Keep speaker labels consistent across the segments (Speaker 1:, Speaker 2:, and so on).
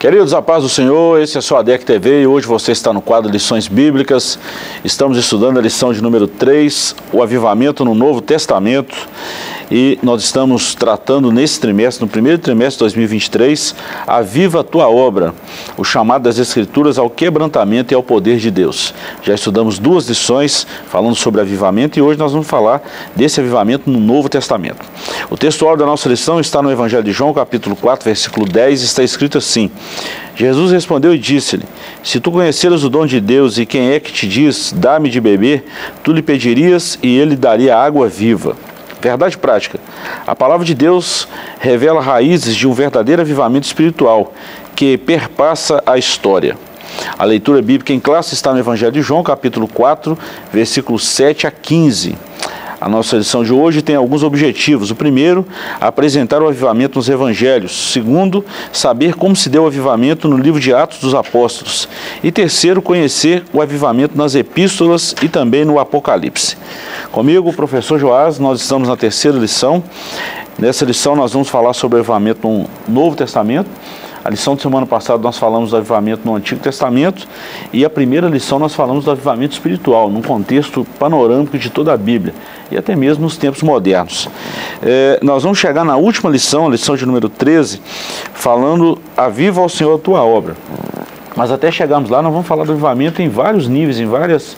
Speaker 1: Queridos, a paz do Senhor, esse é sua ADEC TV e hoje você está no quadro Lições Bíblicas. Estamos estudando a lição de número 3, o avivamento no Novo Testamento. E nós estamos tratando nesse trimestre, no primeiro trimestre de 2023, Aviva a tua obra, o chamado das Escrituras ao quebrantamento e ao poder de Deus. Já estudamos duas lições falando sobre avivamento e hoje nós vamos falar desse avivamento no Novo Testamento. O textual da nossa lição está no Evangelho de João, capítulo 4, versículo 10, está escrito assim: Jesus respondeu e disse-lhe: Se tu conheceras o dom de Deus e quem é que te diz, dá-me de beber, tu lhe pedirias e ele daria água viva. Verdade prática. A palavra de Deus revela raízes de um verdadeiro avivamento espiritual que perpassa a história. A leitura bíblica em classe está no Evangelho de João, capítulo 4, versículos 7 a 15. A nossa lição de hoje tem alguns objetivos. O primeiro, apresentar o avivamento nos evangelhos. Segundo, saber como se deu o avivamento no livro de Atos dos Apóstolos. E terceiro, conhecer o avivamento nas epístolas e também no Apocalipse. Comigo, o professor Joás, nós estamos na terceira lição. Nessa lição nós vamos falar sobre o avivamento no Novo Testamento. A lição de semana passada nós falamos do avivamento no Antigo Testamento e a primeira lição nós falamos do avivamento espiritual, num contexto panorâmico de toda a Bíblia e até mesmo nos tempos modernos. É, nós vamos chegar na última lição, a lição de número 13, falando Aviva ao Senhor a tua obra. Mas até chegarmos lá, nós vamos falar do avivamento em vários níveis, em várias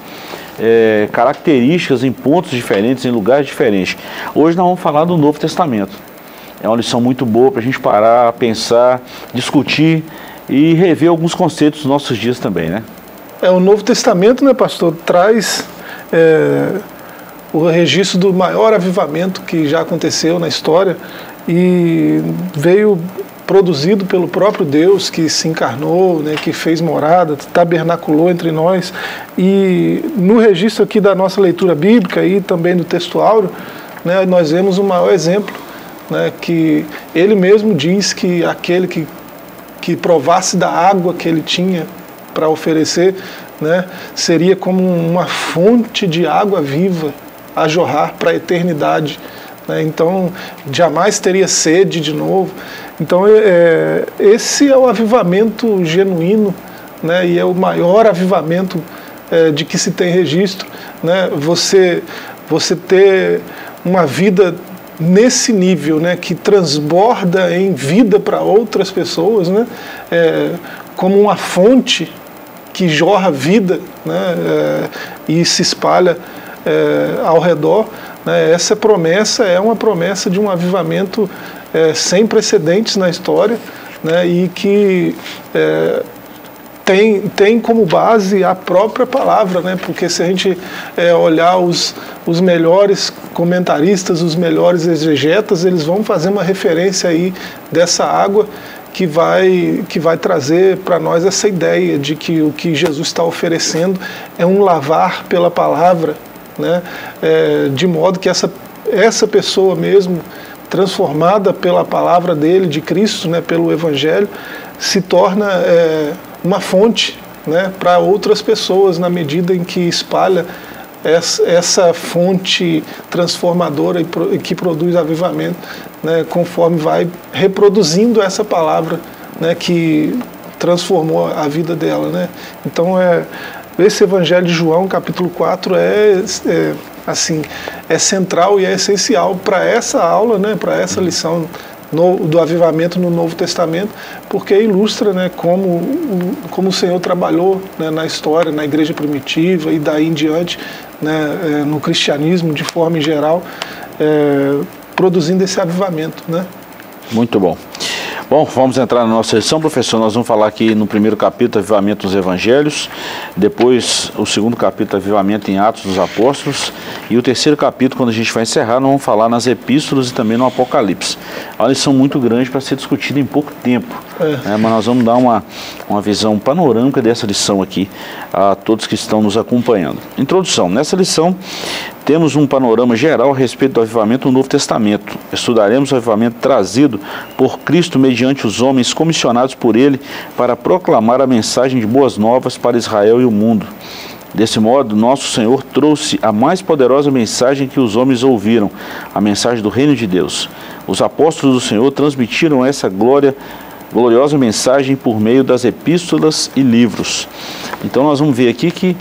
Speaker 1: é, características, em pontos diferentes, em lugares diferentes. Hoje nós vamos falar do Novo Testamento. É uma lição muito boa para a gente parar, pensar, discutir e rever alguns conceitos dos nossos dias também, né?
Speaker 2: É, o Novo Testamento, né, pastor, traz é, o registro do maior avivamento que já aconteceu na história e veio produzido pelo próprio Deus que se encarnou, né, que fez morada, tabernaculou entre nós. E no registro aqui da nossa leitura bíblica e também do texto áureo, né, nós vemos o maior exemplo né, que ele mesmo diz que aquele que, que provasse da água que ele tinha para oferecer, né, seria como uma fonte de água viva a jorrar para a eternidade. Né, então, jamais teria sede de novo. Então, é, esse é o avivamento genuíno né, e é o maior avivamento é, de que se tem registro. Né, você, você ter uma vida nesse nível, né, que transborda em vida para outras pessoas, né, é, como uma fonte que jorra vida né, é, e se espalha é, ao redor. Né, essa promessa é uma promessa de um avivamento é, sem precedentes na história né, e que é, tem, tem como base a própria palavra, né? porque se a gente é, olhar os, os melhores comentaristas, os melhores exegetas, eles vão fazer uma referência aí dessa água que vai, que vai trazer para nós essa ideia de que o que Jesus está oferecendo é um lavar pela palavra, né? É, de modo que essa, essa pessoa mesmo, transformada pela palavra dele, de Cristo, né, pelo Evangelho, se torna é, uma fonte né, para outras pessoas na medida em que espalha essa, essa fonte transformadora e, que produz avivamento, né, conforme vai reproduzindo essa palavra né, que transformou a vida dela. Né? Então, é, esse Evangelho de João, capítulo 4, é, é assim é central e é essencial para essa aula, né, para essa lição do avivamento no Novo Testamento, porque ilustra né, como, como o Senhor trabalhou né, na história, na igreja primitiva e daí em diante, né, é, no cristianismo de forma em geral, é, produzindo esse avivamento. Né?
Speaker 1: Muito bom. Bom, vamos entrar na nossa sessão, professor. Nós vamos falar aqui no primeiro capítulo, Avivamento dos Evangelhos, depois o segundo capítulo, Avivamento em Atos dos Apóstolos, e o terceiro capítulo, quando a gente vai encerrar, nós vamos falar nas Epístolas e também no Apocalipse. É uma lição muito grande para ser discutida em pouco tempo, é. né? mas nós vamos dar uma, uma visão panorâmica dessa lição aqui a todos que estão nos acompanhando. Introdução. Nessa lição, temos um panorama geral a respeito do avivamento no Novo Testamento. Estudaremos o avivamento trazido por Cristo mediante os homens comissionados por ele para proclamar a mensagem de boas novas para Israel e o mundo. Desse modo, nosso Senhor trouxe a mais poderosa mensagem que os homens ouviram, a mensagem do reino de Deus. Os apóstolos do Senhor transmitiram essa glória gloriosa mensagem por meio das epístolas e livros. Então nós vamos ver aqui que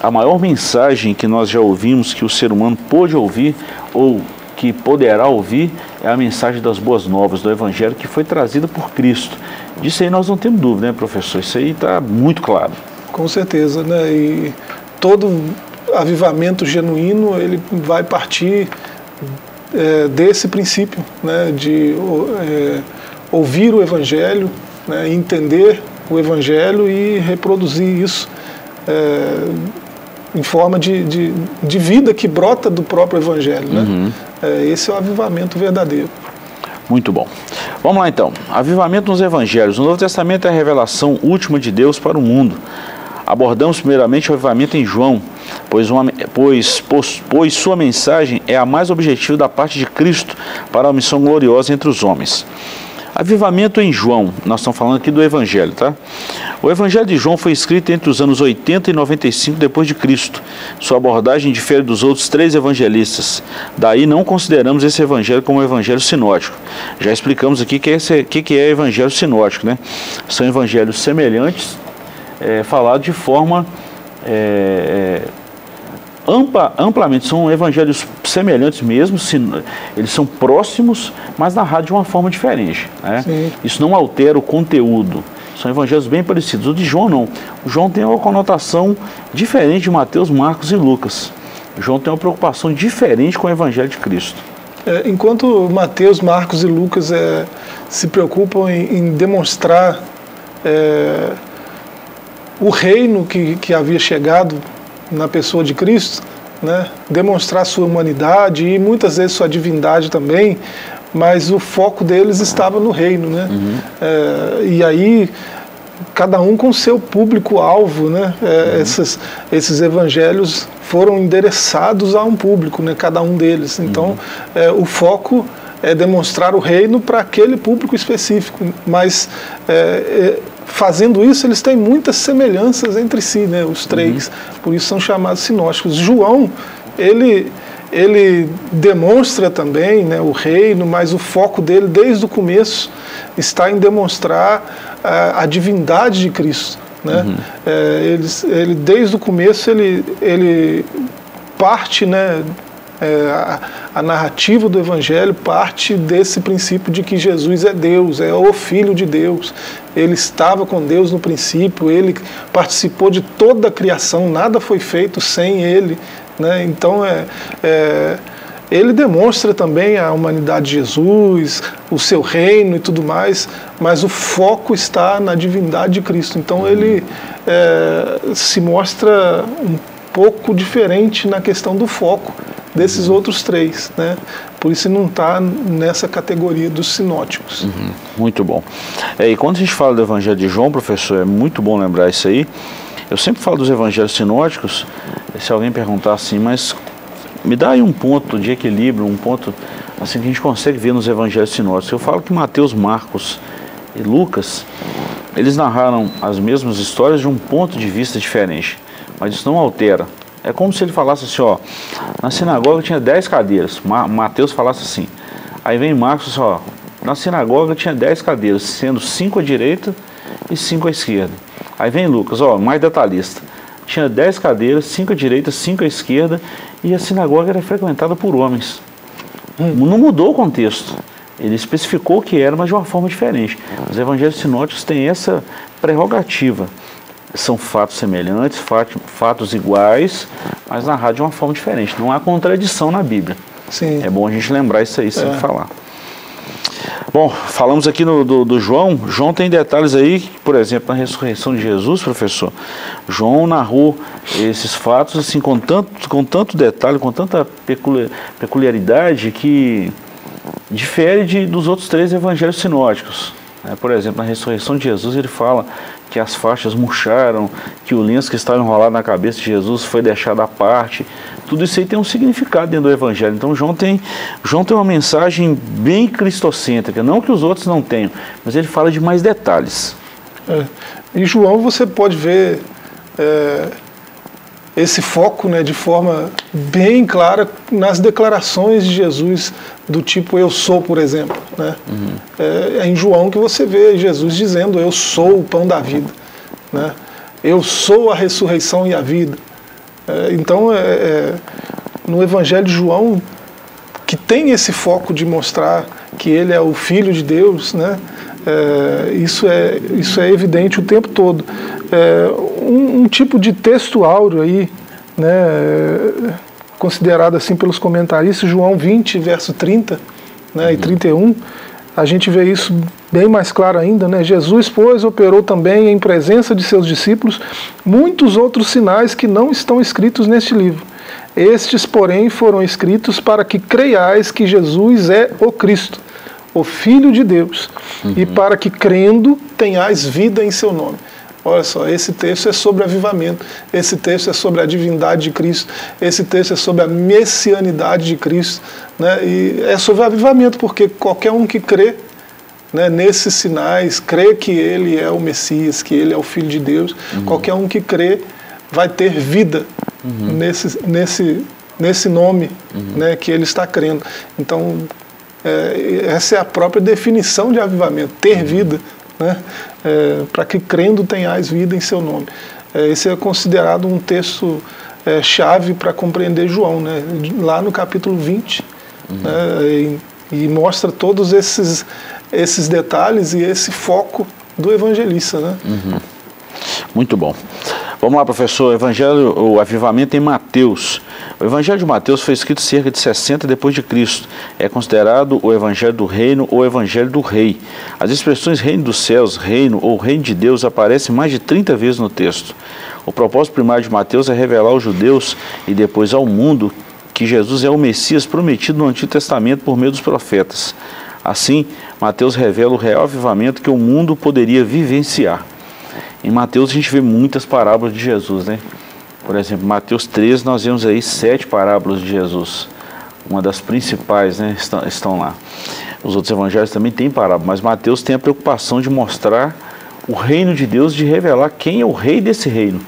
Speaker 1: a maior mensagem que nós já ouvimos, que o ser humano pôde ouvir ou que poderá ouvir, é a mensagem das boas novas do Evangelho que foi trazida por Cristo. Disso aí nós não temos dúvida, né, professor? Isso aí está muito claro.
Speaker 2: Com certeza, né? E todo avivamento genuíno ele vai partir é, desse princípio, né? De é, ouvir o Evangelho, né? entender o Evangelho e reproduzir isso. É, em forma de, de, de, vida que brota do próprio Evangelho. Né? Uhum. É, esse é o avivamento verdadeiro.
Speaker 1: Muito bom. Vamos lá então. Avivamento nos Evangelhos. O Novo Testamento é a revelação última de Deus para o mundo. Abordamos primeiramente o avivamento em João, pois, uma, pois, pois, pois sua mensagem é a mais objetiva da parte de Cristo para a missão gloriosa entre os homens. Avivamento em João, nós estamos falando aqui do Evangelho, tá? O Evangelho de João foi escrito entre os anos 80 e 95 depois de Cristo. Sua abordagem difere dos outros três evangelistas. Daí não consideramos esse evangelho como um evangelho sinótico. Já explicamos aqui o que, é, que, é evangelho sinótico, né? São evangelhos semelhantes, é, falados de forma é, é ampla, amplamente, são evangelhos semelhantes mesmo, eles são próximos, mas narrados de uma forma diferente. Né? Isso não altera o conteúdo. São evangelhos bem parecidos. O de João não. O João tem uma conotação diferente de Mateus, Marcos e Lucas. O João tem uma preocupação diferente com o evangelho de Cristo.
Speaker 2: É, enquanto Mateus, Marcos e Lucas é, se preocupam em, em demonstrar é, o reino que, que havia chegado na pessoa de Cristo, né? demonstrar sua humanidade e muitas vezes sua divindade também, mas o foco deles estava no reino. Né? Uhum. É, e aí, cada um com seu público-alvo, né? É, uhum. esses, esses evangelhos foram endereçados a um público, né? cada um deles. Então, uhum. é, o foco é demonstrar o reino para aquele público específico, mas é, é, fazendo isso, eles têm muitas semelhanças entre si, né, os três. Uhum. Por isso são chamados sinóticos. João, ele, ele demonstra também né, o reino, mas o foco dele, desde o começo, está em demonstrar a, a divindade de Cristo. Né? Uhum. É, ele, ele, desde o começo, ele, ele parte né, é, a, a, narrativa do Evangelho parte desse princípio de que Jesus é Deus, é o Filho de Deus. Ele estava com Deus no princípio, ele participou de toda a criação, nada foi feito sem ele. Né? Então, é, é ele demonstra também a humanidade de Jesus, o seu reino e tudo mais, mas o foco está na divindade de Cristo. Então ele é, se mostra um pouco diferente na questão do foco desses outros três, né? Por isso não está nessa categoria dos sinóticos.
Speaker 1: Uhum, muito bom. É, e quando a gente fala do Evangelho de João, professor, é muito bom lembrar isso aí. Eu sempre falo dos Evangelhos sinóticos. Se alguém perguntar assim, mas me dá aí um ponto de equilíbrio, um ponto assim que a gente consegue ver nos Evangelhos sinóticos. Eu falo que Mateus, Marcos e Lucas, eles narraram as mesmas histórias de um ponto de vista diferente, mas isso não altera é como se ele falasse assim, ó, na sinagoga tinha 10 cadeiras. Ma Mateus falasse assim. Aí vem Marcos ó, na sinagoga tinha 10 cadeiras, sendo 5 à direita e 5 à esquerda. Aí vem Lucas, ó, mais detalhista. Tinha 10 cadeiras, 5 à direita, 5 à esquerda, e a sinagoga era frequentada por homens. Hum. Não mudou o contexto. Ele especificou o que era, mas de uma forma diferente. Os evangelhos sinóticos têm essa prerrogativa são fatos semelhantes, fatos iguais, mas narrados de uma forma diferente. Não há contradição na Bíblia. Sim. É bom a gente lembrar isso aí sempre é. falar. Bom, falamos aqui no, do, do, João. João tem detalhes aí, por exemplo, na ressurreição de Jesus, professor. João narrou esses fatos assim com tanto, com tanto detalhe, com tanta peculiaridade que difere de, dos outros três evangelhos sinóticos. É, por exemplo, na ressurreição de Jesus, ele fala que as faixas murcharam, que o lenço que estava enrolado na cabeça de Jesus foi deixado à parte. Tudo isso aí tem um significado dentro do Evangelho. Então, João tem, João tem uma mensagem bem cristocêntrica, não que os outros não tenham, mas ele fala de mais detalhes.
Speaker 2: É. Em João, você pode ver é, esse foco né, de forma bem clara nas declarações de Jesus, do tipo eu sou, por exemplo. Né? Uhum. É, é, em João que você vê Jesus dizendo eu sou o pão da vida. Né? Eu sou a ressurreição e a vida. É, então, é, é, no Evangelho de João, que tem esse foco de mostrar que ele é o Filho de Deus, né? É, isso, é, isso é evidente o tempo todo. É, um, um, tipo de texto áureo aí, né, considerado assim pelos comentaristas, João 20, verso 30 né, uhum. e 31, a gente vê isso bem mais claro ainda. Né? Jesus, pois, operou também em presença de seus discípulos muitos outros sinais que não estão escritos neste livro. Estes, porém, foram escritos para que creiais que Jesus é o Cristo, o Filho de Deus, uhum. e para que, crendo, tenhais vida em seu nome. Olha só, esse texto é sobre avivamento, esse texto é sobre a divindade de Cristo, esse texto é sobre a messianidade de Cristo, né? e é sobre avivamento, porque qualquer um que crê né, nesses sinais, crê que ele é o Messias, que ele é o Filho de Deus, uhum. qualquer um que crê vai ter vida uhum. nesse, nesse, nesse nome uhum. né, que ele está crendo. Então, é, essa é a própria definição de avivamento, ter vida né? É, para que crendo tenhais vida em seu nome. É, esse é considerado um texto é, chave para compreender João, né? lá no capítulo 20, uhum. né? e, e, mostra todos esses, esses detalhes e esse foco do evangelista. Né?
Speaker 1: Uhum. Muito bom. Vamos lá, professor. Evangelho, o avivamento em Mateus. O Evangelho de Mateus foi escrito cerca de 60 depois de Cristo. É considerado o Evangelho do Reino ou Evangelho do Rei. As expressões Reino dos Céus, Reino ou Reino de Deus aparecem mais de 30 vezes no texto. O propósito primário de Mateus é revelar aos judeus e depois ao mundo que Jesus é o Messias prometido no Antigo Testamento por meio dos profetas. Assim, Mateus revela o real avivamento que o mundo poderia vivenciar. Em Mateus a gente vê muitas parábolas de Jesus, né? Por exemplo, Mateus 13 nós vemos aí sete parábolas de Jesus. Uma das principais, né? Estão, estão lá. Os outros evangelhos também têm parábolas, mas Mateus tem a preocupação de mostrar o reino de Deus, de revelar quem é o rei desse reino,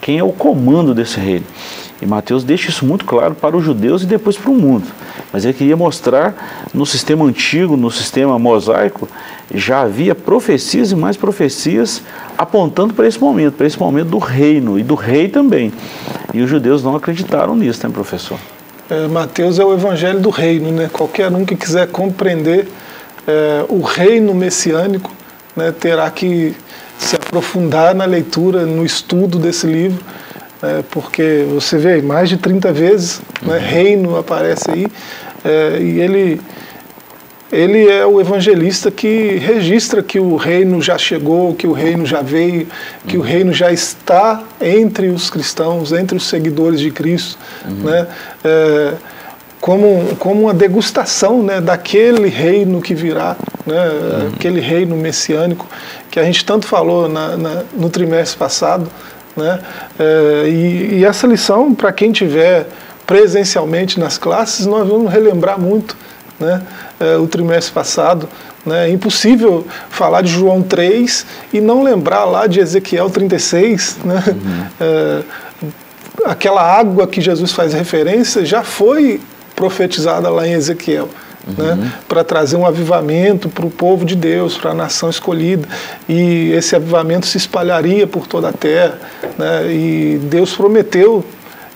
Speaker 1: quem é o comando desse reino. E Mateus deixa isso muito claro para os judeus e depois para o mundo. Mas ele queria mostrar no sistema antigo, no sistema mosaico, já havia profecias e mais profecias apontando para esse momento, para esse momento do reino e do rei também. E os judeus não acreditaram nisso, né, professor?
Speaker 2: É, Mateus é o evangelho do reino, né? Qualquer um que quiser compreender é, o reino messiânico né, terá que se aprofundar na leitura, no estudo desse livro é, porque você vê mais de 30 vezes, né, uhum. reino aparece aí, é, e ele, ele é o evangelista que registra que o reino já chegou, que o reino já veio, que uhum. o reino já está entre os cristãos, entre os seguidores de Cristo, uhum. né, é, como, como uma degustação né, daquele reino que virá, né, uhum. aquele reino messiânico que a gente tanto falou na, na, no trimestre passado, né? É, e, e, essa lição, para quem tiver presencialmente nas classes, nós vamos relembrar muito né? É, o trimestre passado. Né? É impossível falar de João 3 e não lembrar lá de Ezequiel 36. Né? Uhum. É, aquela água que Jesus faz referência já foi profetizada lá em Ezequiel né, uhum. para trazer um avivamento para o povo de Deus, para a nação escolhida. E esse avivamento se espalharia por toda a terra. Né, e Deus prometeu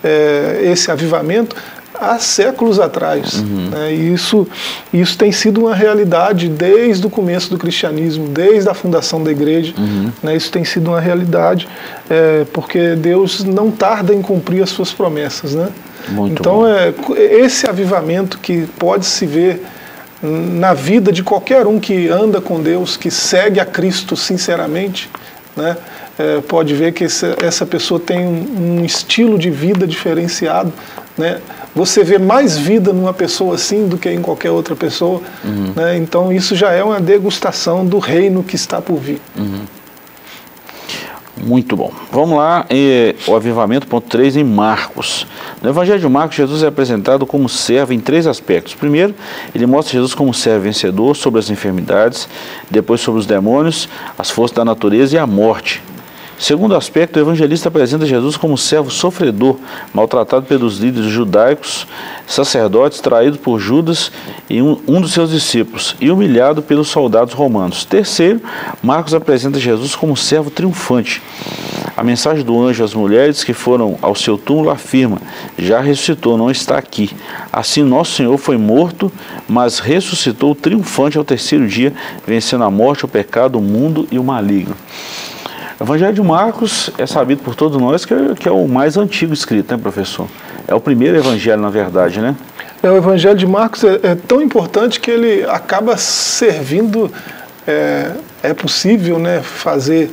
Speaker 2: é, esse avivamento há séculos atrás. Uhum. Né, e isso, isso tem sido uma realidade desde o começo do cristianismo, desde a fundação da igreja. Uhum. Né, isso tem sido uma realidade, é, porque Deus não tarda em cumprir as suas promessas. Né? Muito então, bom. é esse avivamento que pode se ver na vida de qualquer um que anda com Deus, que segue a Cristo sinceramente, né? É, pode ver que essa, essa pessoa tem um, um, estilo de vida diferenciado. Né? Você vê mais vida numa pessoa assim do que em qualquer outra pessoa. Uhum. Né? Então, isso já é uma degustação do reino que está por vir.
Speaker 1: Uhum. Muito bom. Vamos lá, o avivamento, ponto 3, em Marcos. No Evangelho de Marcos, Jesus é apresentado como servo em três aspectos. Primeiro, ele mostra Jesus como servo vencedor sobre as enfermidades, depois sobre os demônios, as forças da natureza e a morte. Segundo aspecto, o evangelista apresenta Jesus como servo sofredor, maltratado pelos líderes judaicos, sacerdotes, traído por Judas e um, um, dos seus discípulos, e humilhado pelos soldados romanos. Terceiro, Marcos apresenta Jesus como servo triunfante. A mensagem do anjo às mulheres que foram ao seu túmulo afirma: já ressuscitou, não está aqui. Assim, nosso Senhor foi morto, mas ressuscitou triunfante ao terceiro dia, vencendo a morte, o pecado, o mundo e o maligno. O Evangelho de Marcos é sabido por todos nós que é, que é o mais antigo escrito, né, professor? É o primeiro evangelho, na verdade, né?
Speaker 2: É, o Evangelho de Marcos é, é tão importante que ele acaba servindo. É, é possível né, fazer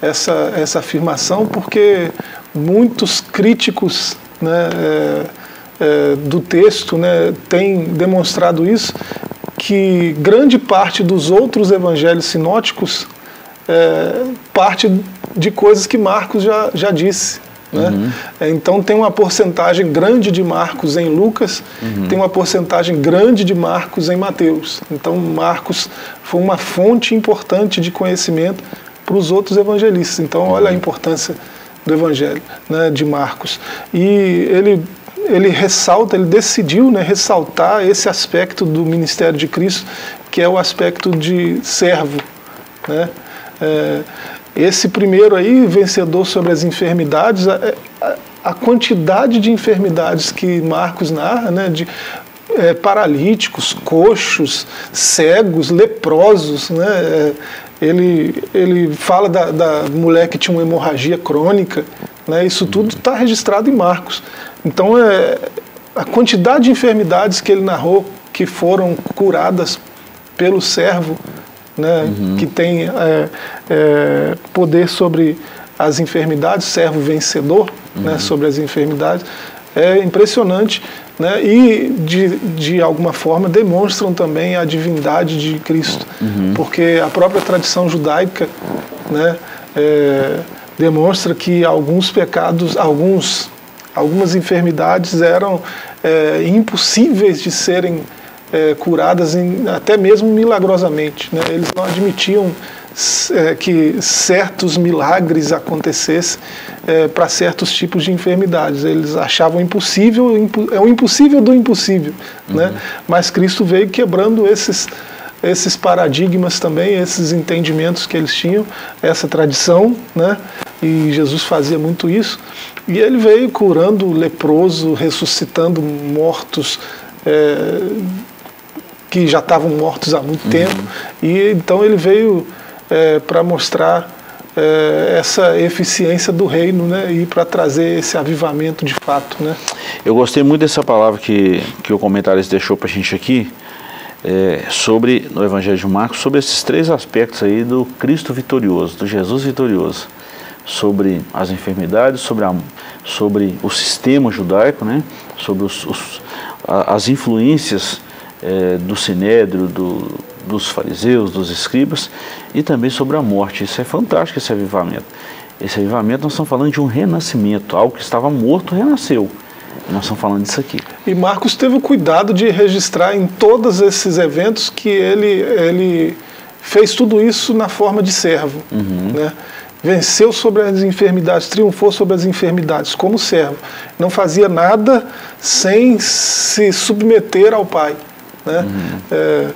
Speaker 2: essa, essa afirmação porque muitos críticos né, é, é, do texto né, têm demonstrado isso, que grande parte dos outros evangelhos sinóticos é, parte de coisas que Marcos já, já disse. Né? Uhum. É, então tem uma porcentagem grande de Marcos em Lucas, uhum. tem uma porcentagem grande de Marcos em Mateus. Então Marcos foi uma fonte importante de conhecimento para os outros evangelistas. Então uhum. olha a importância do Evangelho né, de Marcos. E ele ele ressalta, ele decidiu né, ressaltar esse aspecto do ministério de Cristo, que é o aspecto de servo. Né? É, esse primeiro aí, vencedor sobre as enfermidades, a, a, a quantidade de enfermidades que Marcos narra, né, de é, paralíticos, coxos, cegos, leprosos, né, é, ele, ele fala da, da mulher que tinha uma hemorragia crônica, né, isso tudo está registrado em Marcos. Então, é, a quantidade de enfermidades que ele narrou que foram curadas pelo servo né, uhum. que tem é, é, poder sobre as enfermidades, servo vencedor né, uhum. né, sobre as enfermidades, é impressionante né, e, de, de alguma forma, demonstram também a divindade de Cristo, uhum. porque a própria tradição judaica né, é, demonstra que alguns pecados, alguns, algumas enfermidades eram é, impossíveis de serem é, curadas em, até mesmo milagrosamente. Né? Eles não admitiam é, que certos milagres acontecessem é, para certos tipos de enfermidades. Eles achavam impossível, impo, é o impossível do impossível. Né? Uhum. Né? Mas Cristo veio quebrando esses, esses paradigmas também, esses entendimentos que eles tinham, essa tradição, né? e Jesus fazia muito isso. E ele veio curando leproso, ressuscitando mortos. É, que já estavam mortos há muito uhum. tempo. E então ele veio é, para mostrar é, essa eficiência do reino né, e para trazer esse avivamento de fato. Né.
Speaker 1: Eu gostei muito dessa palavra que, que o comentarista deixou para a gente aqui, é, sobre, no Evangelho de Marcos, sobre esses três aspectos aí do Cristo vitorioso, do Jesus vitorioso. Sobre as enfermidades, sobre, a, sobre o sistema judaico, né, sobre os, os, as influências é, do sinédrio, do, dos fariseus, dos escribas, e também sobre a morte. Isso é fantástico, esse avivamento. Esse avivamento, nós estamos falando de um renascimento, algo que estava morto renasceu. Nós estamos falando disso aqui.
Speaker 2: E Marcos teve o cuidado de registrar em todos esses eventos que ele, ele fez tudo isso na forma de servo. Uhum. Né? Venceu sobre as enfermidades, triunfou sobre as enfermidades como servo. Não fazia nada sem se submeter ao Pai. Né? Uhum. É,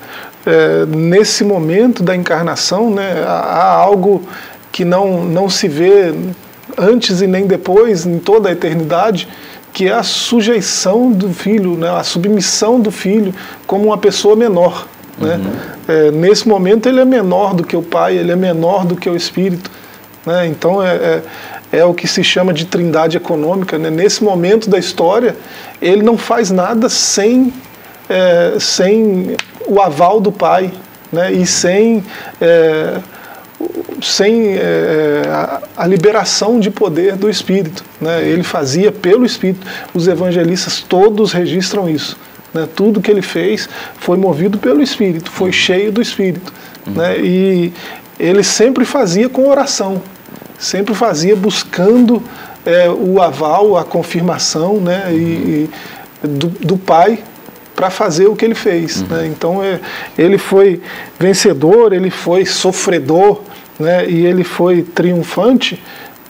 Speaker 2: é, nesse momento da encarnação, né, há algo que não, não se vê antes e nem depois, em toda a eternidade, que é a sujeição do filho, né, a submissão do filho como uma pessoa menor. Né? Uhum. É, nesse momento ele é menor do que o pai, ele é menor do que o espírito. Né? Então é, é, é, o que se chama de trindade econômica. Né? Nesse momento da história, ele não faz nada sem é, sem o aval do pai né, e sem, é, sem é, a, a, liberação de poder do Espírito. Né? Ele fazia pelo Espírito. Os evangelistas todos registram isso. Né? Tudo que ele fez foi movido pelo Espírito, foi cheio do Espírito. Uhum. Né? E ele sempre fazia com oração, sempre fazia buscando é, o aval, a confirmação né? e, e do, do Pai para fazer o que ele fez. Uhum. Né? Então é, ele foi vencedor, ele foi sofredor né? e ele foi triunfante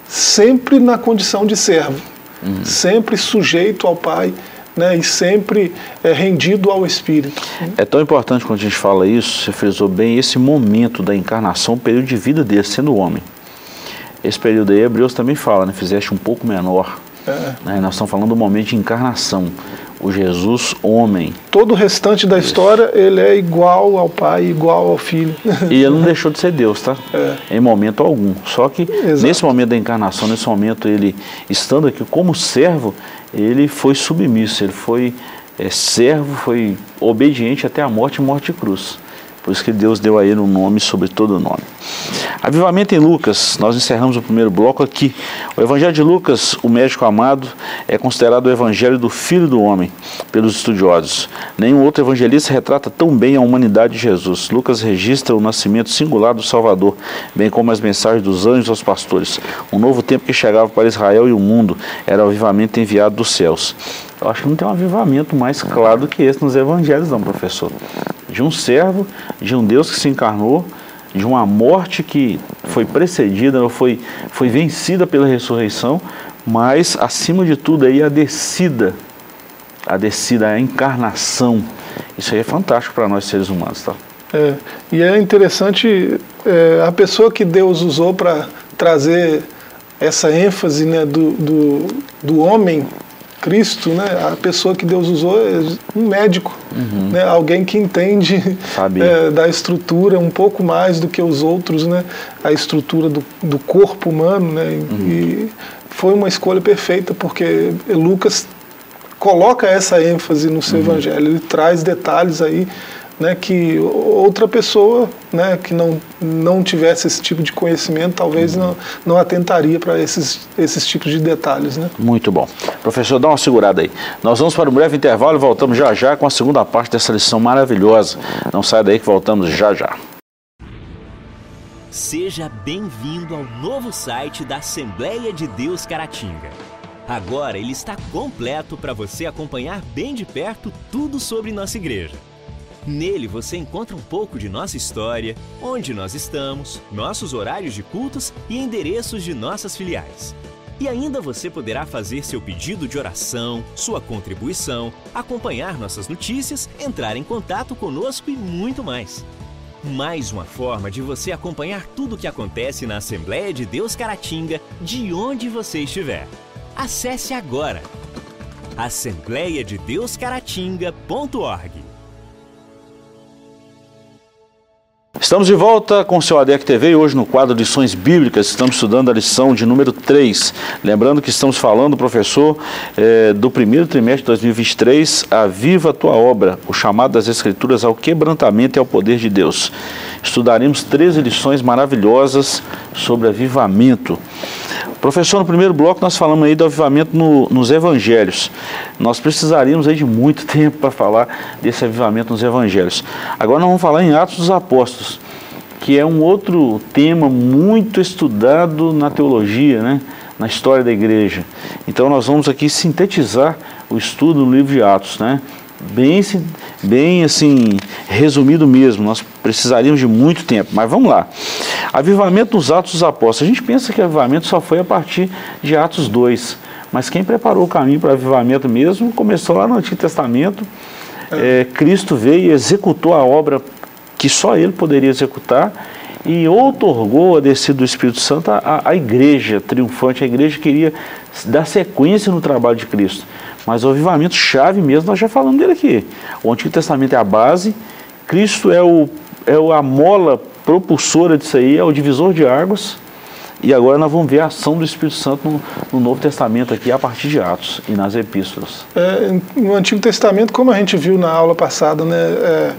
Speaker 2: sempre na condição de servo, uhum. sempre sujeito ao Pai. Né, e sempre é, rendido ao Espírito.
Speaker 1: É tão importante quando a gente fala isso, você frisou bem, esse momento da encarnação, o período de vida dele, sendo homem. Esse período aí, Hebreus também fala, né, fizeste um pouco menor. É. Né, nós estamos falando do momento de encarnação o Jesus homem.
Speaker 2: Todo o restante da história, ele é igual ao Pai, igual ao Filho.
Speaker 1: E ele não deixou de ser Deus, tá? É. Em momento algum. Só que Exato. nesse momento da encarnação, nesse momento ele estando aqui como servo, ele foi submisso, ele foi é, servo, foi obediente até a morte e morte de cruz. Por isso que Deus deu a ele um nome sobre todo nome. Avivamento em Lucas, nós encerramos o primeiro bloco aqui. O Evangelho de Lucas, o médico amado, é considerado o Evangelho do Filho do Homem pelos estudiosos. Nenhum outro evangelista retrata tão bem a humanidade de Jesus. Lucas registra o nascimento singular do Salvador, bem como as mensagens dos anjos aos pastores. Um novo tempo que chegava para Israel e o mundo era o avivamento enviado dos céus. Eu acho que não tem um avivamento mais claro do que esse nos evangelhos, não, professor de um servo, de um Deus que se encarnou, de uma morte que foi precedida, foi, foi vencida pela ressurreição, mas acima de tudo aí a descida, a descida, a encarnação. Isso aí é fantástico para nós seres humanos, tá?
Speaker 2: É, e é interessante é, a pessoa que Deus usou para trazer essa ênfase né, do, do, do homem Cristo, né, a pessoa que Deus usou é um médico, uhum. né, alguém que entende é, da estrutura um pouco mais do que os outros, né, a estrutura do, do corpo humano. Né, uhum. E foi uma escolha perfeita, porque Lucas coloca essa ênfase no seu uhum. evangelho, ele traz detalhes aí né, que outra pessoa né, que não, não tivesse esse tipo de conhecimento talvez não, não atentaria para esses, esses tipos de detalhes. Né?
Speaker 1: Muito bom. Professor, dá uma segurada aí. Nós vamos para um breve intervalo e voltamos já já com a segunda parte dessa lição maravilhosa. Não sai daí que voltamos já já.
Speaker 3: Seja bem-vindo ao novo site da Assembleia de Deus Caratinga. Agora ele está completo para você acompanhar bem de perto tudo sobre nossa igreja. Nele você encontra um pouco de nossa história, onde nós estamos, nossos horários de cultos e endereços de nossas filiais. E ainda você poderá fazer seu pedido de oração, sua contribuição, acompanhar nossas notícias, entrar em contato conosco e muito mais. Mais uma forma de você acompanhar tudo o que acontece na Assembleia de Deus Caratinga, de onde você estiver. Acesse agora assembleiadedeuscaratinga.org.
Speaker 1: Estamos de volta com o seu ADEC TV e hoje no quadro Lições Bíblicas estamos estudando a lição de número 3. Lembrando que estamos falando, professor, é, do primeiro trimestre de 2023, a Viva a Tua Obra, o chamado das Escrituras ao quebrantamento e ao poder de Deus. Estudaremos 13 lições maravilhosas sobre avivamento. Professor, no primeiro bloco nós falamos aí do avivamento no, nos evangelhos. Nós precisaríamos aí de muito tempo para falar desse avivamento nos evangelhos. Agora nós vamos falar em Atos dos Apóstolos, que é um outro tema muito estudado na teologia, né? na história da igreja. Então nós vamos aqui sintetizar o estudo no livro de Atos, né? Bem, bem assim, resumido mesmo, nós precisaríamos de muito tempo, mas vamos lá. Avivamento dos Atos dos Apóstolos. A gente pensa que avivamento só foi a partir de Atos 2, mas quem preparou o caminho para avivamento mesmo começou lá no Antigo Testamento. É, Cristo veio e executou a obra que só ele poderia executar e outorgou a descida do Espírito Santo à, à igreja triunfante. A igreja queria dar sequência no trabalho de Cristo. Mas o avivamento chave mesmo, nós já falamos dele aqui. O Antigo Testamento é a base, Cristo é, o, é a mola propulsora disso aí, é o divisor de águas. E agora nós vamos ver a ação do Espírito Santo no, no Novo Testamento aqui, a partir de Atos e nas epístolas.
Speaker 2: É, no Antigo Testamento, como a gente viu na aula passada, né, é,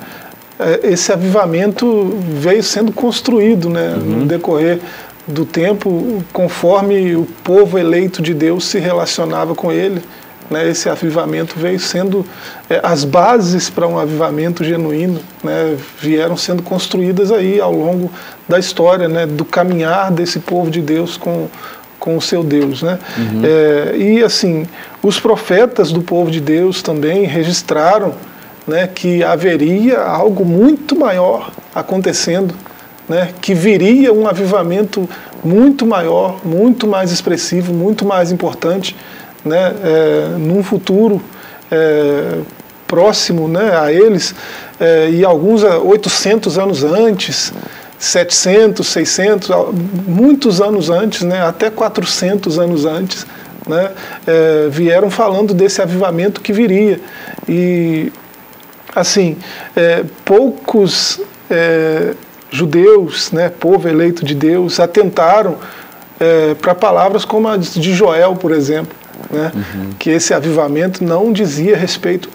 Speaker 2: é, esse avivamento veio sendo construído né, uhum. no decorrer do tempo, conforme o povo eleito de Deus se relacionava com ele né, esse avivamento veio sendo, é, as bases para um avivamento genuíno né, vieram sendo construídas aí ao longo da história, né, do caminhar desse povo de Deus com, com o seu Deus. Né? Uhum. É, e assim, os profetas do povo de Deus também registraram né, que haveria algo muito maior acontecendo né, que viria um avivamento muito maior, muito mais expressivo, muito mais importante, né, é, num futuro é, próximo né, a eles, é, e alguns 800 anos antes, 700, 600, muitos anos antes, né, até 400 anos antes, né, é, vieram falando desse avivamento que viria. E, assim, é, poucos é, judeus, né, povo eleito de Deus, atentaram é, para palavras como a de Joel, por exemplo, né, uhum. que esse avivamento não dizia respeito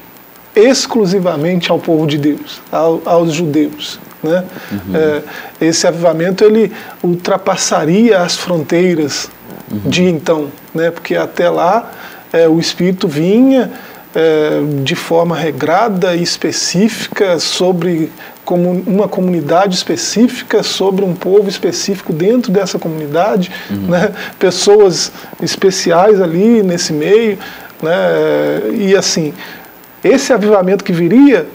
Speaker 2: exclusivamente ao povo de Deus, ao, aos judeus. Né? Uhum. É, esse avivamento ele ultrapassaria as fronteiras uhum. de então, né? porque até lá é, o Espírito vinha é, de forma regrada e específica sobre como uma comunidade específica, sobre um povo específico dentro dessa comunidade, uhum. né? pessoas especiais ali nesse meio. Né? E assim, esse avivamento que viria,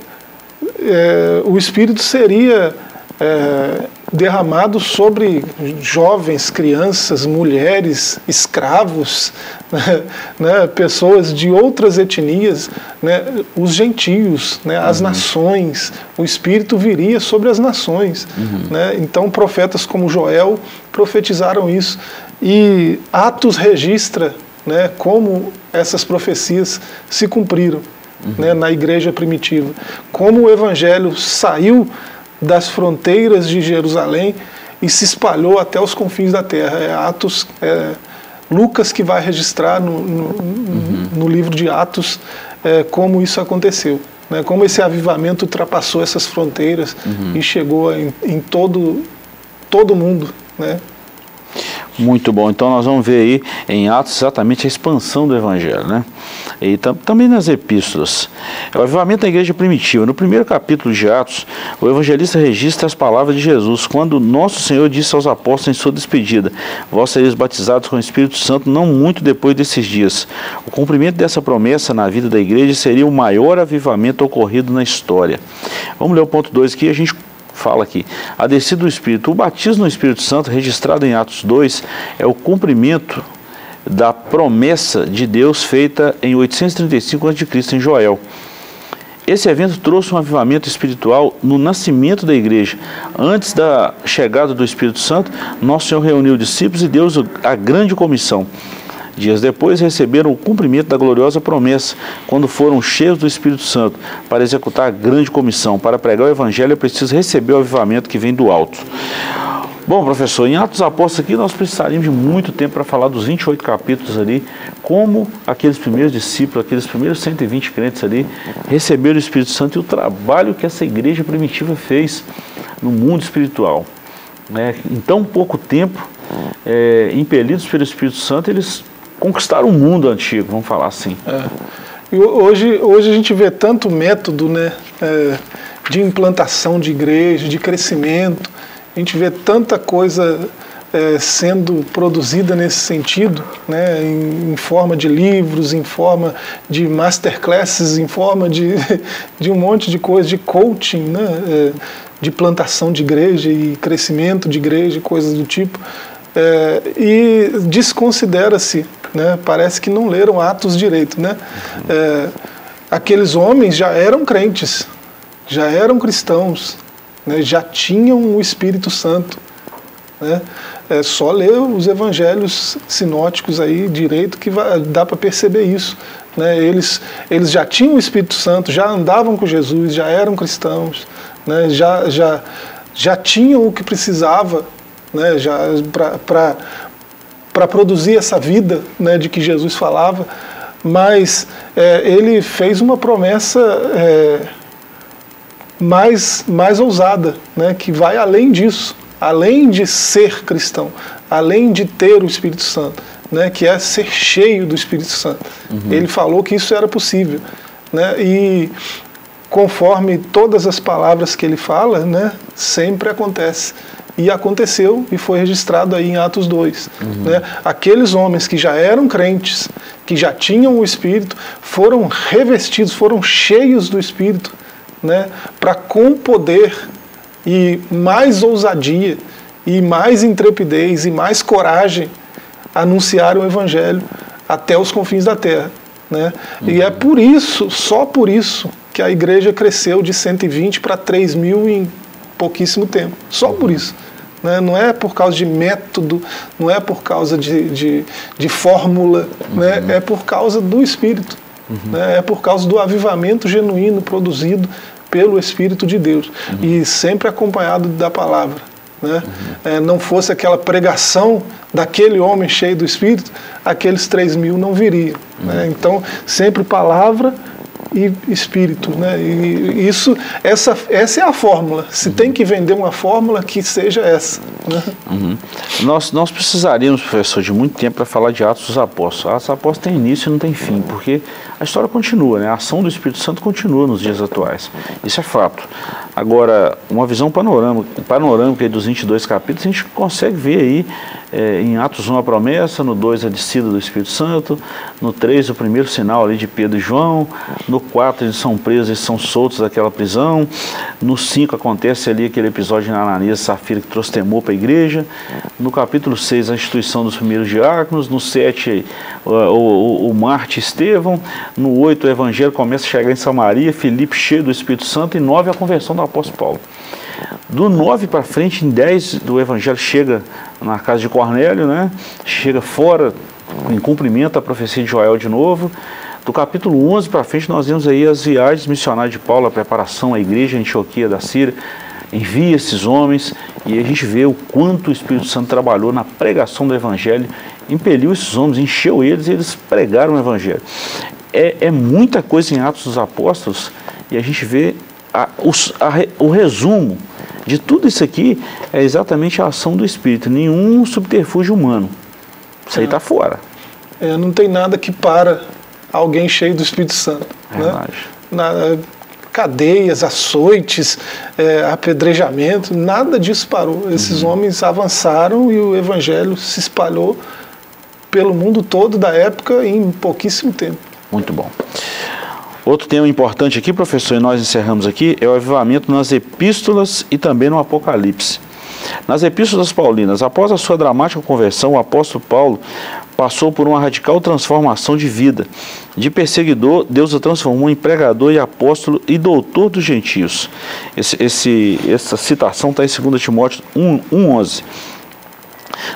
Speaker 2: é, o Espírito seria é, derramado sobre jovens, crianças, mulheres, escravos, né, né, pessoas de outras etnias, né, os gentios, né, as uhum. nações. O Espírito viria sobre as nações. Uhum. Né, então, profetas como Joel profetizaram isso. E Atos registra como essas profecias se cumpriram uhum. na igreja primitiva. Como o evangelho saiu das fronteiras de Jerusalém e se espalhou até os confins da terra. É Atos, é, Lucas que vai registrar no, no, uhum. no livro de Atos é, como isso aconteceu. Né, como esse avivamento ultrapassou essas fronteiras uhum. e chegou em, em todo todo mundo, né?
Speaker 1: Muito bom. Então nós vamos ver aí em Atos exatamente a expansão do Evangelho, né? E tam, também nas epístolas. É o avivamento da igreja primitiva. No primeiro capítulo de Atos, o evangelista registra as palavras de Jesus, quando nosso Senhor disse aos apóstolos em sua despedida: Vós sereis batizados com o Espírito Santo não muito depois desses dias. O cumprimento dessa promessa na vida da igreja seria o maior avivamento ocorrido na história. Vamos ler o ponto 2 aqui, a gente fala aqui, a descida do Espírito. O batismo no Espírito Santo, registrado em Atos 2, é o cumprimento da promessa de Deus feita em 835 a.C. em Joel. Esse evento trouxe um avivamento espiritual no nascimento da igreja. Antes da chegada do Espírito Santo, Nosso Senhor reuniu discípulos e deu a grande comissão Dias depois receberam o cumprimento da gloriosa promessa, quando foram cheios do Espírito Santo, para executar a grande comissão. Para pregar o Evangelho é preciso receber o avivamento que vem do alto. Bom, professor, em Atos Apóstolos aqui nós precisaríamos de muito tempo para falar dos 28 capítulos ali, como aqueles primeiros discípulos, aqueles primeiros 120 crentes ali receberam o Espírito Santo e o trabalho que essa igreja primitiva fez no mundo espiritual. Né? Em tão pouco tempo, é, impelidos pelo Espírito Santo, eles conquistaram o mundo antigo, vamos falar assim. É.
Speaker 2: Hoje, hoje a gente vê tanto método né, é, de implantação de igreja, de crescimento, a gente vê tanta coisa é, sendo produzida nesse sentido, né, em, em, forma de livros, em forma de masterclasses, em forma de, de um monte de coisa, de coaching, né, é, de plantação de igreja e crescimento de igreja, coisas do tipo. É, e desconsidera-se né? Parece que não leram Atos direito, né? É, aqueles homens já eram crentes, já eram cristãos, né? já tinham o Espírito Santo, né? É só ler os evangelhos sinóticos aí direito que vai, dá para perceber isso. Né? Eles, eles já tinham o Espírito Santo, já andavam com Jesus, já eram cristãos, né? já, já, já tinham o que precisava né? para produzir essa vida né, de que Jesus falava, mas é, ele fez uma promessa é, mais, mais ousada, né, que vai além disso, além de ser cristão, além de ter o Espírito Santo, né, que é ser cheio do Espírito Santo. Uhum. Ele falou que isso era possível. Né, e conforme todas as palavras que ele fala, né, sempre acontece. E aconteceu e foi registrado aí em Atos 2. Uhum. Né? Aqueles homens que já eram crentes, que já tinham o Espírito, foram revestidos, foram cheios do Espírito, né? para com poder e mais ousadia, e mais intrepidez, e mais coragem anunciar o Evangelho até os confins da terra. Né? Uhum. E é por isso, só por isso, que a igreja cresceu de 120 para 3 mil em pouquíssimo tempo. Só por isso. Né? Não é por causa de método, não é por causa de, de, de fórmula, né? uhum. né? é por causa do Espírito. Uhum. Né? É por causa do avivamento genuíno produzido pelo Espírito de Deus uhum. e sempre acompanhado da palavra. Né? Uhum. É, não fosse aquela pregação daquele homem cheio do Espírito, aqueles três mil não viriam. Né? Uhum. Então, sempre palavra e espírito, né? E isso, essa, essa é a fórmula. Se uhum. tem que vender uma fórmula, que seja essa. Né?
Speaker 1: Uhum. Nós, nós precisaríamos, professor, de muito tempo para falar de Atos dos Apóstolos. Atos dos Apóstolos tem início e não tem fim, porque a história continua, né? A ação do Espírito Santo continua nos dias atuais. Isso é fato. Agora, uma visão panorâmica, panorâmica dos 22 capítulos, a gente consegue ver aí é, em Atos 1 a promessa, no 2 a descida do Espírito Santo, no 3 o primeiro sinal ali de Pedro e João, no 4 eles são presos e são soltos daquela prisão, no 5 acontece ali aquele episódio de Ananias e Safira que trouxe temor para a igreja, no capítulo 6 a instituição dos primeiros diáconos, no 7 o, o, o Marte Estevão, no 8 o evangelho começa a chegar em Samaria, Filipe cheio do Espírito Santo e 9 a conversão do apóstolo Paulo. Do 9 para frente, em 10 do Evangelho chega na casa de Cornélio, né? chega fora, em cumprimento à profecia de Joel de novo. Do capítulo 11 para frente, nós vemos aí as viagens missionárias de Paulo, a preparação à igreja em Antioquia da Síria. Envia esses homens e a gente vê o quanto o Espírito Santo trabalhou na pregação do Evangelho, impeliu esses homens, encheu eles e eles pregaram o Evangelho. É, é muita coisa em Atos dos Apóstolos e a gente vê a, a, o resumo de tudo isso aqui é exatamente a ação do Espírito, nenhum subterfúgio humano. Isso aí está fora.
Speaker 2: É, não tem nada que para alguém cheio do Espírito Santo. É né? Na, cadeias, açoites, é, apedrejamento, nada disso parou. Esses uhum. homens avançaram e o evangelho se espalhou pelo mundo todo da época em pouquíssimo tempo.
Speaker 1: Muito bom. Outro tema importante aqui, professor, e nós encerramos aqui, é o avivamento nas epístolas e também no Apocalipse. Nas epístolas paulinas, após a sua dramática conversão, o apóstolo Paulo passou por uma radical transformação de vida. De perseguidor, Deus o transformou em pregador e apóstolo e doutor dos gentios. Esse, esse, essa citação está em 2 Timóteo 1,11.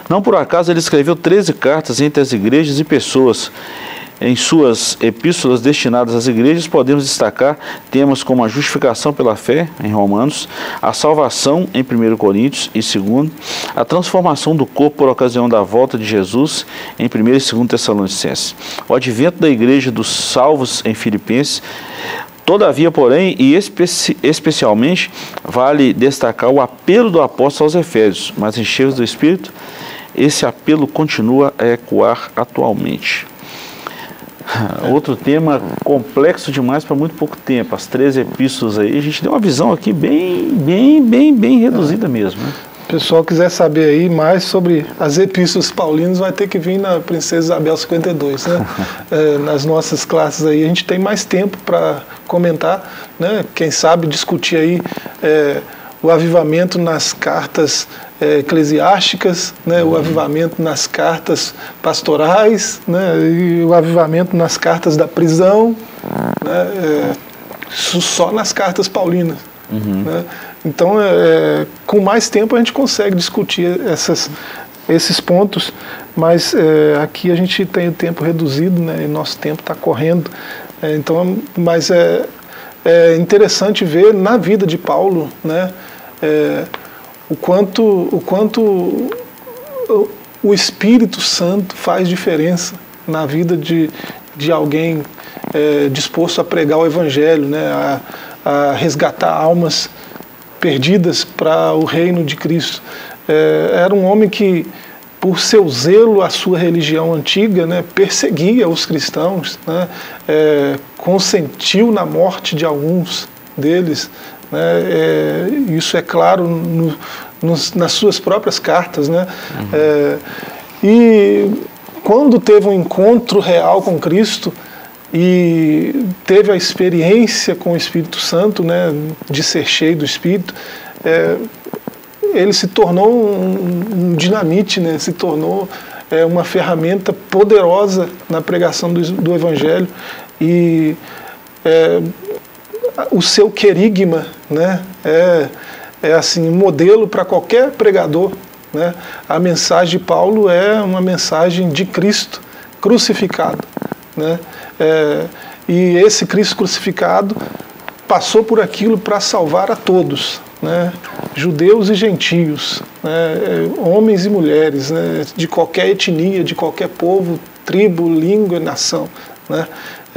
Speaker 1: Não por acaso ele escreveu 13 cartas entre as igrejas e pessoas em suas epístolas destinadas às igrejas, podemos destacar temas como a justificação pela fé, em Romanos, a salvação, em 1 Coríntios e 2, a transformação do corpo por ocasião da volta de Jesus, em 1 e 2 Tessalonicenses, o advento da igreja dos salvos, em Filipenses, Todavia, porém, e especi especialmente, vale destacar o apelo do apóstolo aos Efésios, mas em cheios do Espírito, esse apelo continua a ecoar atualmente. Outro tema complexo demais para muito pouco tempo. As três epístolas aí, a gente deu uma visão aqui bem, bem, bem, bem reduzida mesmo. Né?
Speaker 2: O pessoal quiser saber aí mais sobre as epístolas paulinas, vai ter que vir na Princesa Isabel 52, né? é, nas nossas classes aí, a gente tem mais tempo para comentar, né? Quem sabe discutir aí é, o avivamento nas cartas é, eclesiásticas, né, o avivamento nas cartas pastorais, né, e o avivamento nas cartas da prisão, né, é, só nas cartas paulinas. Uhum. Né? Então, é, com mais tempo a gente consegue discutir essas, esses pontos, mas aqui a gente tem o tempo reduzido, né, e nosso tempo está correndo. Então, mas é, é interessante ver na vida de Paulo, né, o quanto, o quanto o Espírito Santo faz diferença na vida de, de alguém é, disposto a pregar o Evangelho, né, a, a resgatar almas perdidas para o reino de Cristo. É, era um homem que, por seu zelo à sua religião antiga, né, perseguia os cristãos, né, é, consentiu na morte de alguns deles, né? É, isso é claro no, nos, nas suas próprias cartas. Né? Uhum. É, e quando teve um encontro real com Cristo e teve a experiência com o Espírito Santo, né, de ser cheio do Espírito, é, ele se tornou um, um dinamite, né? se tornou é, uma ferramenta poderosa na pregação do, do Evangelho e é, o seu querigma né? é, é assim, um modelo para qualquer pregador. Né? A mensagem de Paulo é uma mensagem de Cristo crucificado. Né? É, e esse Cristo crucificado passou por aquilo para salvar a todos, né? judeus e gentios, né? É, homens e mulheres, né? de qualquer etnia, de qualquer povo, tribo, língua e nação. Né?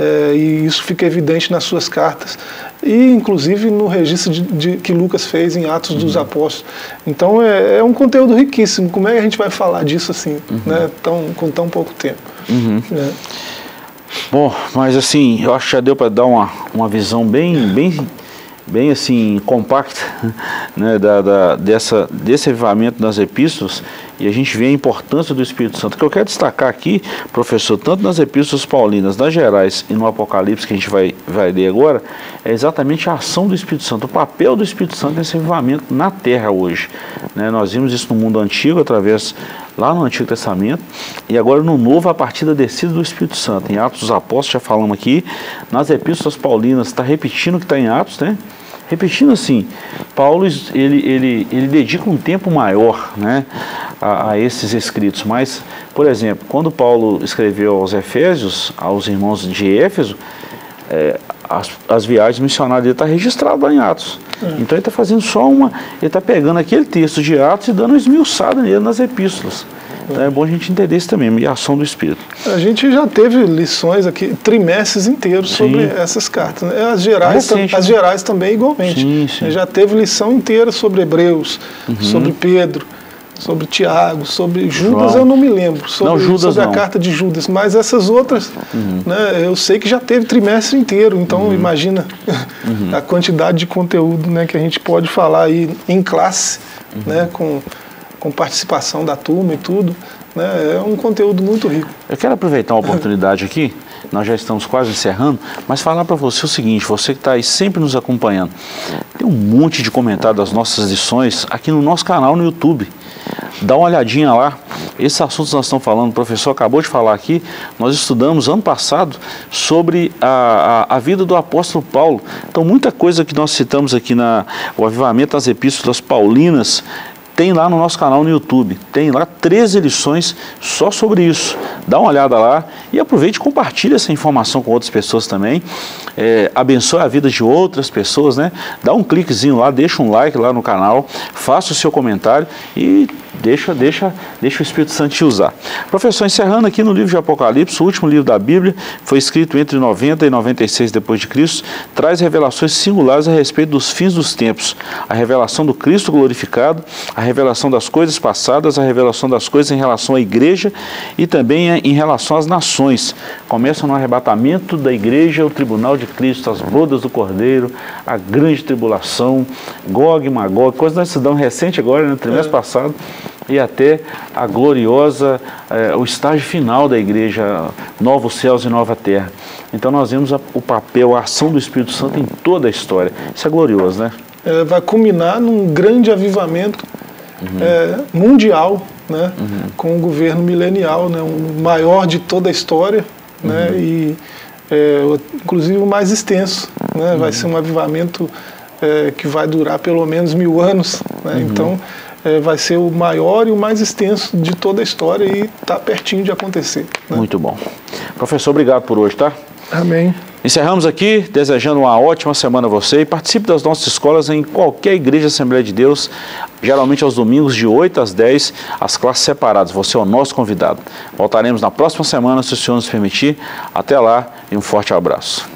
Speaker 2: É, e isso fica evidente nas suas cartas e inclusive no registro de, de, que Lucas fez em Atos uhum. dos Apóstolos. Então é, é, um conteúdo riquíssimo. Como é que a gente vai falar disso assim, uhum. né? tão, com tão pouco tempo?
Speaker 1: Uhum. É. Bom, mas assim, eu acho que já deu para dar uma, uma visão bem, bem bem assim compacta né, da, da, dessa, desse avivamento das epístolas e a gente vê a importância do Espírito Santo. Que eu quero destacar aqui, professor, tanto nas epístolas paulinas, nas gerais e no Apocalipse que a gente vai, vai ler agora, é exatamente a ação do Espírito Santo, o papel do Espírito Santo nesse avivamento na terra hoje. Né, nós vimos isso no mundo antigo, através lá no Antigo Testamento, e agora no Novo, a partir da descida do Espírito Santo. Em Atos dos Apóstolos, já falamos aqui, nas epístolas paulinas, está repetindo o que está em Atos, né? Repetindo assim, Paulo ele, ele, ele dedica um tempo maior né, a, a, esses escritos, mas, por exemplo, quando Paulo escreveu aos Efésios, aos irmãos de Éfeso, é, as, as, viagens missionárias dele estão tá registradas lá em Atos. É. Então ele está fazendo só uma, ele está pegando aquele texto de Atos e dando uma esmiuçada nele nas epístolas. Então é bom a gente entender isso também, a ação do Espírito.
Speaker 2: A gente já teve lições aqui, trimestres inteiros sobre essas cartas. Né? As gerais, Recente, as né? gerais também igualmente. Sim, sim. Já teve lição inteira sobre Hebreus, uhum. sobre Pedro, sobre Tiago, sobre Judas João. eu não me lembro, sobre,
Speaker 1: não, Judas
Speaker 2: sobre
Speaker 1: a
Speaker 2: não. carta de Judas, mas essas outras, uhum. né, eu sei que já teve trimestre inteiro, então uhum. imagina uhum. a quantidade de conteúdo né, que a gente pode falar aí em classe, uhum. né, com com participação da turma e tudo. Né? É um conteúdo muito rico.
Speaker 1: Eu quero aproveitar uma oportunidade aqui, nós já estamos quase encerrando, mas falar para você o seguinte, você que está aí sempre nos acompanhando, tem um monte de comentário das nossas lições aqui no nosso canal no YouTube. Dá uma olhadinha lá. Esses assuntos nós estamos falando, o professor acabou de falar aqui, nós estudamos ano passado sobre a, a, a vida do apóstolo Paulo. Então, muita coisa que nós citamos aqui na o avivamento das epístolas paulinas, tem lá no nosso canal no YouTube. Tem lá 13 lições só sobre isso. Dá uma olhada lá e aproveite e compartilhe essa informação com outras pessoas também. É, abençoe a vida de outras pessoas, né? Dá um cliquezinho lá, deixa um like lá no canal, faça o seu comentário e Deixa, deixa, deixa o Espírito Santo te usar. Professor, encerrando aqui no livro de Apocalipse, o último livro da Bíblia, foi escrito entre 90 e 96 depois de Cristo, traz revelações singulares a respeito dos fins dos tempos, a revelação do Cristo glorificado, a revelação das coisas passadas, a revelação das coisas em relação à igreja e também em relação às nações. Começa no arrebatamento da igreja, o tribunal de Cristo, as bodas do Cordeiro, a grande tribulação, Gog e Magog, coisa nós estudamos recente agora, no trimestre é. passado e até a gloriosa, eh, o estágio final da igreja, novos céus e nova terra. Então nós vemos a, o papel, a ação do Espírito Santo em toda a história. Isso é glorioso, né?
Speaker 2: É, vai culminar num grande avivamento uhum. é, mundial, né? Uhum. Com o governo milenial, né? o maior de toda a história, né? uhum. né? E é, inclusive o mais extenso, né? Vai uhum. ser um avivamento é, que vai durar pelo menos mil anos, né? Uhum. Então é, vai ser o maior e o mais extenso de toda a história e está pertinho de acontecer.
Speaker 1: Né? Muito bom. Professor, obrigado por hoje, tá?
Speaker 2: Amém.
Speaker 1: Encerramos aqui, desejando uma ótima semana a você e participe das nossas escolas em qualquer igreja Assembleia de Deus, geralmente aos domingos de 8 às 10, as classes separadas. Você é o nosso convidado. Voltaremos na próxima semana, se o Senhor nos permitir. Até lá e um forte abraço.